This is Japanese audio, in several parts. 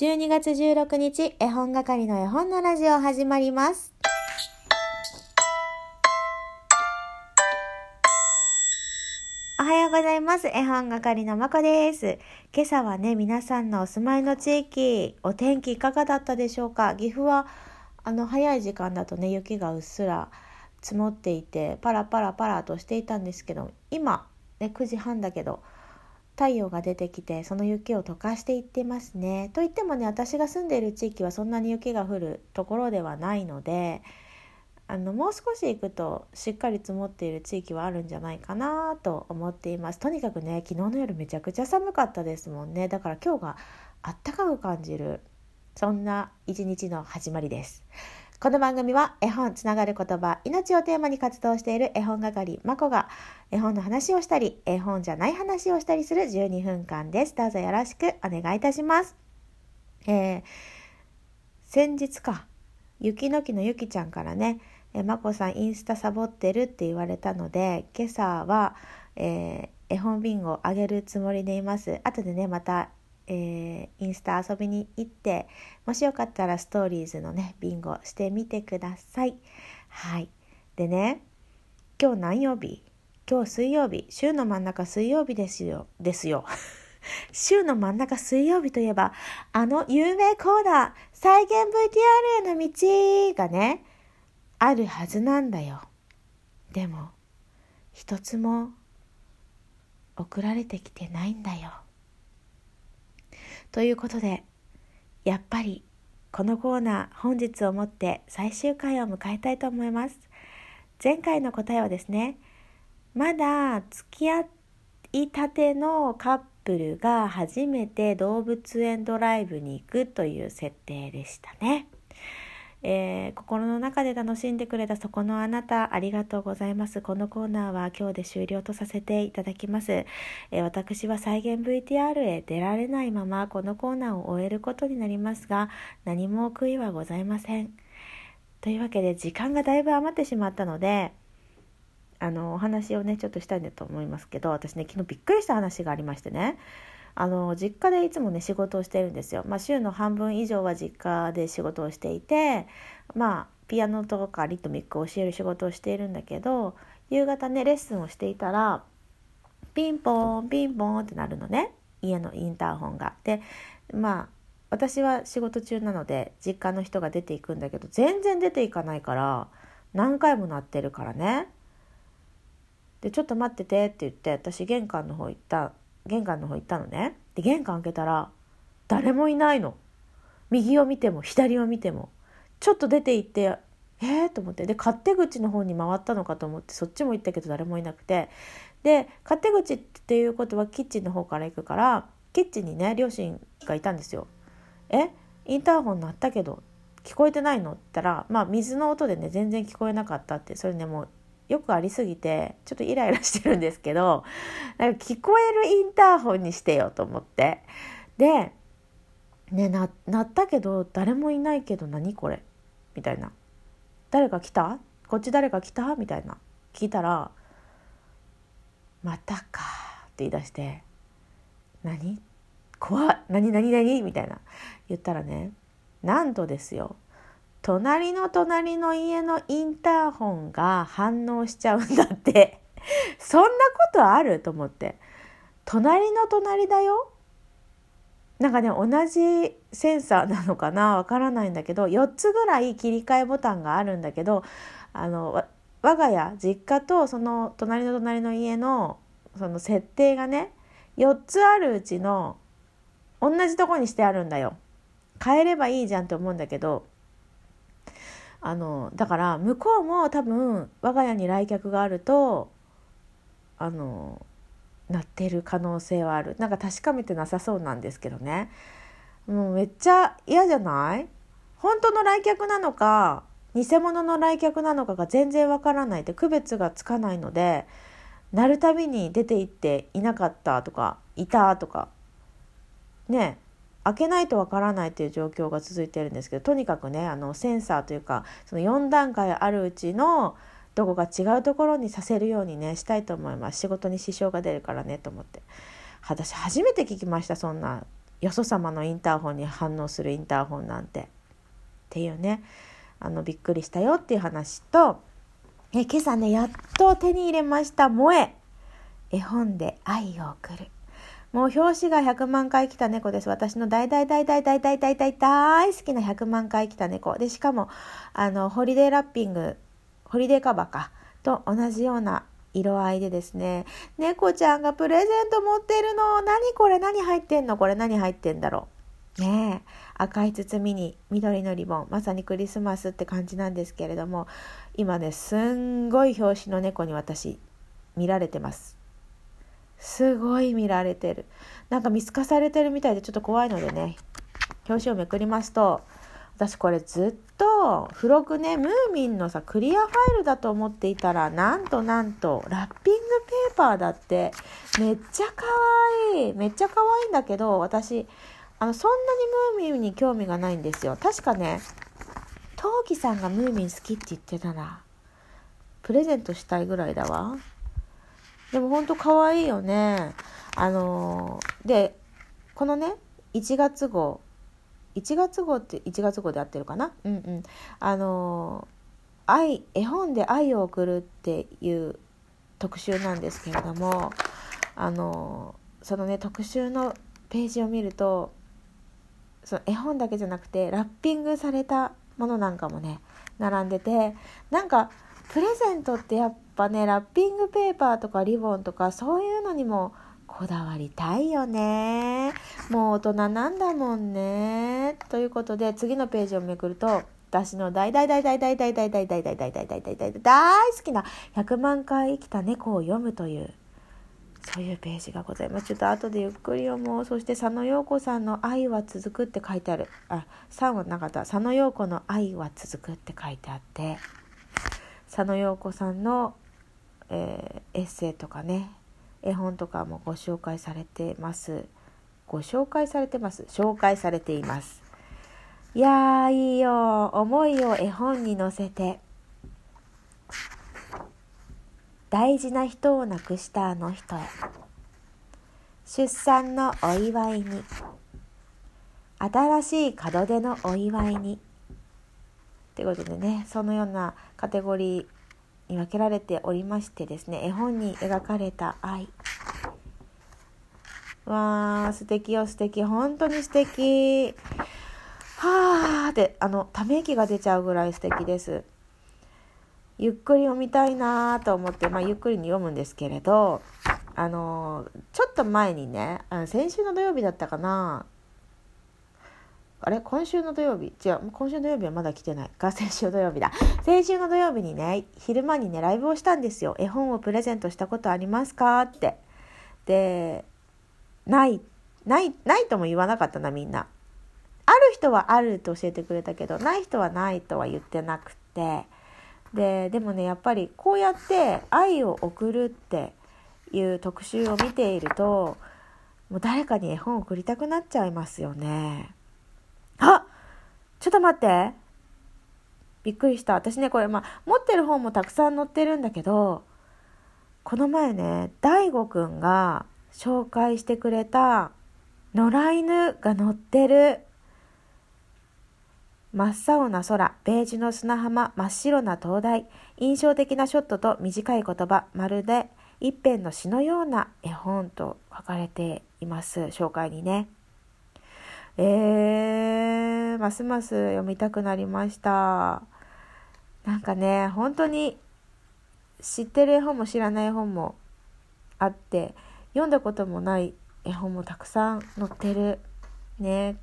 12月16日、絵本係の絵本のラジオ始まります。おはようございます。絵本係のまこです。今朝はね、皆さんのお住まいの地域、お天気いかがだったでしょうか？岐阜は、あの、早い時間だとね、雪がうっすら積もっていて、パラパラパラとしていたんですけど、今、ね、9時半だけど、太陽が出てきてその雪を溶かしていってますね。といってもね私が住んでいる地域はそんなに雪が降るところではないのであのもう少し行くとしっかり積もっている地域はあるんじゃないかなと思っています。とにかくね昨日の夜めちゃくちゃ寒かったですもんねだから今日があったかく感じるそんな一日の始まりです。この番組は絵本つながる言葉命をテーマに活動している絵本係まこが絵本の話をしたり絵本じゃない話をしたりする12分間です。どうぞよろしくお願いいたします。えー、先日か雪の木のゆきちゃんからねえまこさんインスタサボってるって言われたので今朝は、えー、絵本ビンゴあげるつもりでいます。後でねまたえー、インスタ遊びに行ってもしよかったらストーリーズのねビンゴしてみてください。はいでね今日何曜日？今日水曜日週の真ん中水曜日ですよですよ。週の真ん中水曜日といえばあの有名コーナー再現 VTR への道がねあるはずなんだよ。でも一つも送られてきてないんだよ。ということでやっぱりこのコーナー本日をもって最終回を迎えたいと思います。前回の答えはですねまだ付き合いたてのカップルが初めて動物園ドライブに行くという設定でしたね。えー、心の中で楽しんでくれたそこのあなたありがとうございます。このコーナーは今日で終了とさせていただきます、えー、私は再現 VTR へ出られないままこのコーナーを終えることになりますが何も悔いはございません。というわけで時間がだいぶ余ってしまったのであのお話をねちょっとしたいんだと思いますけど私ね昨日びっくりした話がありましてね。あの実家でいつもね仕事をしてるんですよ。まあ、週の半分以上は実家で仕事をしていてまあピアノとかリトミックを教える仕事をしているんだけど夕方ねレッスンをしていたらピンポンピンポンってなるのね家のインターホンが。でまあ私は仕事中なので実家の人が出ていくんだけど全然出ていかないから何回も鳴ってるからね。でちょっと待っててって言って私玄関の方行った玄関の方行ったのね。で玄関開けたら誰もいないの。右を見ても左を見てもちょっと出て行ってえー、と思って。で勝手口の方に回ったのかと思ってそっちも行ったけど誰もいなくて。で勝手口っていうことはキッチンの方から行くからキッチンにね両親がいたんですよ。え？インターホン鳴ったけど聞こえてないの？って言ったらまあ水の音でね全然聞こえなかったって。それねもうよくありすぎてちょっとイライラしてるんですけどなんか聞こえるインターホンにしてよと思って。でねな鳴ったけど誰もいないけど何これ？みたいな。誰か来た？こっち誰か来た？みたいな。聞いたら「またか」って言い出して「何？怖っ何何何?」みたいな。言ったらねなんとですよ。隣の隣の家のインターホンが反応しちゃうんだって。そんなことあると思って。隣の隣だよ。なんかね同じセンサーなのかな？わからないんだけど4つぐらい切り替えボタンがあるんだけどあの我が家実家とその隣の隣の家のその設定がね4つあるうちの同じとこにしてあるんだよ。変えればいいじゃんって思うんだけどあのだから向こうも多分我が家に来客があるとあのなってる可能性はある。なんか確かめてなさそうなんですけどね。もうめっちゃ嫌じゃない？本当の来客なのか偽物の来客なのかが全然わからないって区別がつかないのでなるたびに出て行っていなかったとかいたとかね。開けないとわからないという状況が続いてるんですけどとにかくねあのセンサーというかその4段階あるうちのどこか違うところにさせるようにねしたいと思います。仕事に支障が出るからねと思って。私初めて聞きましたそんなよそ様のインターホンに反応するインターホンなんて。っていうね。あのびっくりしたよっていう話とえ今朝ねやっと手に入れました「萌え」絵本で愛を送る。もう表紙が100万回来た猫です。私の大大大大大大大大大好きな100万回来た猫。で、しかも、あの、ホリデーラッピング、ホリデーカバーか、と同じような色合いでですね、猫ちゃんがプレゼント持ってるの。何これ何入ってんのこれ何入ってんだろう。ねえ。赤い包みに緑のリボン。まさにクリスマスって感じなんですけれども、今ね、すんごい表紙の猫に私、見られてます。すごい見られてる。なんか見透かされてるみたいでちょっと怖いのでね表紙をめくりますと私これずっと付録ねムーミンのさクリアファイルだと思っていたらなんとなんとラッピングペーパーだってめっちゃ可愛いめっちゃ可愛いんだけど私あのそんなにムーミンに興味がないんですよ。確かね陶器さんがムーミン好きって言ってたな。プレゼントしたいぐらいだわ。でもほんと可愛いよね。あのー、で、このね、1月号、1月号って1月号で合ってるかな？うんうん。あのー、愛、絵本で愛を送るっていう特集なんですけれども、あのー、そのね、特集のページを見ると、その絵本だけじゃなくて、ラッピングされたものなんかもね、並んでて、なんか、プレゼントってやっぱねラッピングペーパーとかリボンとかそういうのにもこだわりたいよねもう大人なんだもんねということで次のページをめくると私の大大大大大大大大大大大大大大大大大好きな100万回生きた猫を読むというそういうページがございます。ちょっと後でゆっくり読もう。そして佐野陽子さんの愛は続くって書いてある。あ、3はなかった。佐野陽子の愛は続くって書いてあって、佐野陽子さんのえー、エッセイとかね絵本とかもご紹介されてます。ご紹介されてます。紹介されています。いやーいいよ思いを絵本に乗せて。大事な人を亡くしたあの人。へ出産のお祝いに。新しい門出のお祝いに。ってことでねそのようなカテゴリーに分けられておりましてですね絵本に描かれた愛。わー素敵よ素敵。本当に素敵。はあってあのため息が出ちゃうぐらい素敵です。ゆっくり読みたいなと思って、まあ、ゆっくりに読むんですけれどあのちょっと前にねあの先週の土曜日だったかなあれ今週の土曜日？違う今週の土曜日はまだ来てない。か先週土曜日だ。先週の土曜日にね昼間にねライブをしたんですよ。絵本をプレゼントしたことありますか？って。でないないないとも言わなかったなみんな。ある人はあると教えてくれたけどない人はないとは言ってなくて。ででもねやっぱりこうやって愛を送るっていう特集を見ているともう誰かに絵本を送りたくなっちゃいますよね。あちょっと待って。びっくりした。私ね、これ、まあ、持ってる本もたくさん載ってるんだけど、この前ね、大悟くんが紹介してくれた野良犬が載ってる。真っ青な空、ベージュの砂浜、真っ白な灯台、印象的なショットと短い言葉、まるで一編の詩のような絵本と書かれています。紹介にね。えー、ますます読みたくなりました。なんかね、本当に知ってる絵本も知らない絵本もあって、読んだこともない絵本もたくさん載ってる。ね。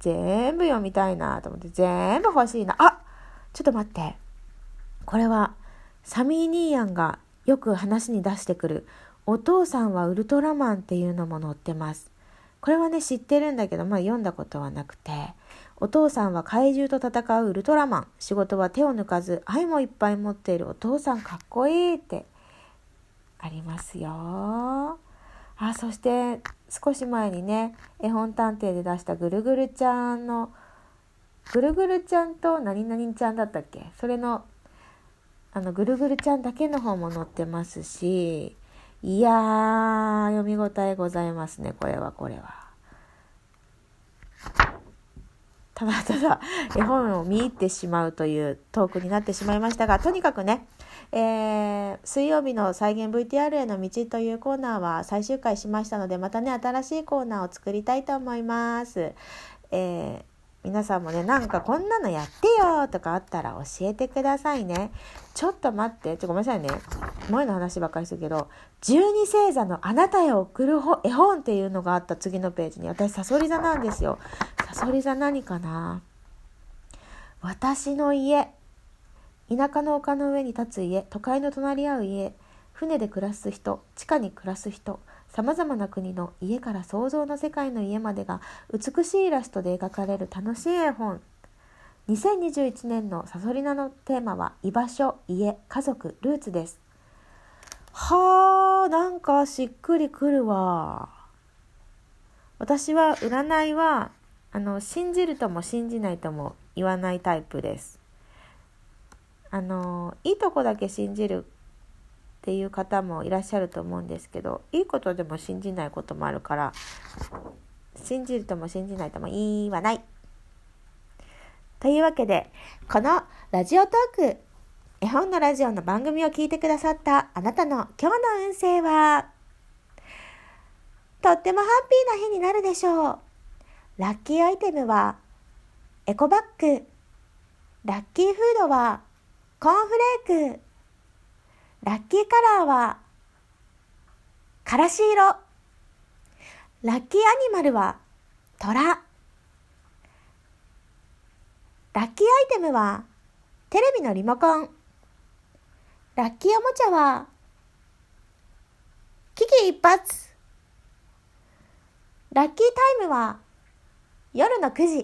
全部読みたいなと思って、全部欲しいな。あちょっと待って。これは、サミー・ニーヤンがよく話に出してくる、お父さんはウルトラマンっていうのも載ってます。これはね知ってるんだけどまあ読んだことはなくてお父さんは怪獣と戦うウルトラマン。仕事は手を抜かず愛もいっぱい持っているお父さんかっこいいってありますよ。あそして少し前にね絵本探偵で出したぐるぐるちゃんのぐるぐるちゃんと何々ちゃんだったっけ？それのあのぐるぐるちゃんだけの方も載ってますしいやー、読み応えございますね、これはこれは。ただただ 絵本を見入ってしまうというトークになってしまいましたが、とにかくね、えー、水曜日の再現 VTR への道というコーナーは最終回しましたので、またね、新しいコーナーを作りたいと思います。えー皆さんもね、なんかこんなのやってよとかあったら教えてくださいね。ちょっと待って、ちょ、ごめんなさいね。前の話ばっかりするけど、十二星座のあなたへ送る絵本っていうのがあった次のページに、私、サソリ座なんですよ。サソリ座何かな？私の家。田舎の丘の上に立つ家、都会の隣り合う家、船で暮らす人、地下に暮らす人、さまざまな国の家から想像の世界の家までが美しいイラストで描かれる楽しい絵本。2021年のサソリナのテーマは居場所家家族ルーツです。はあなんかしっくりくるわ。私は占いはあの信じるとも信じないとも言わないタイプです。あのいいとこだけ信じるっていう方もいらっしゃると思うんですけどいいことでも信じないこともあるから信じるとも信じないとも言わない。というわけでこのラジオトーク絵本のラジオの番組を聞いてくださったあなたの今日の運勢はとってもハッピーな日になるでしょう。ラッキーアイテムはエコバッグ。ラッキーフードはコーンフレーク。ラッキーカラーは、からし色。ラッキーアニマルは、虎。ラッキーアイテムは、テレビのリモコン。ラッキーおもちゃは、危機一髪。ラッキータイムは、夜の9時。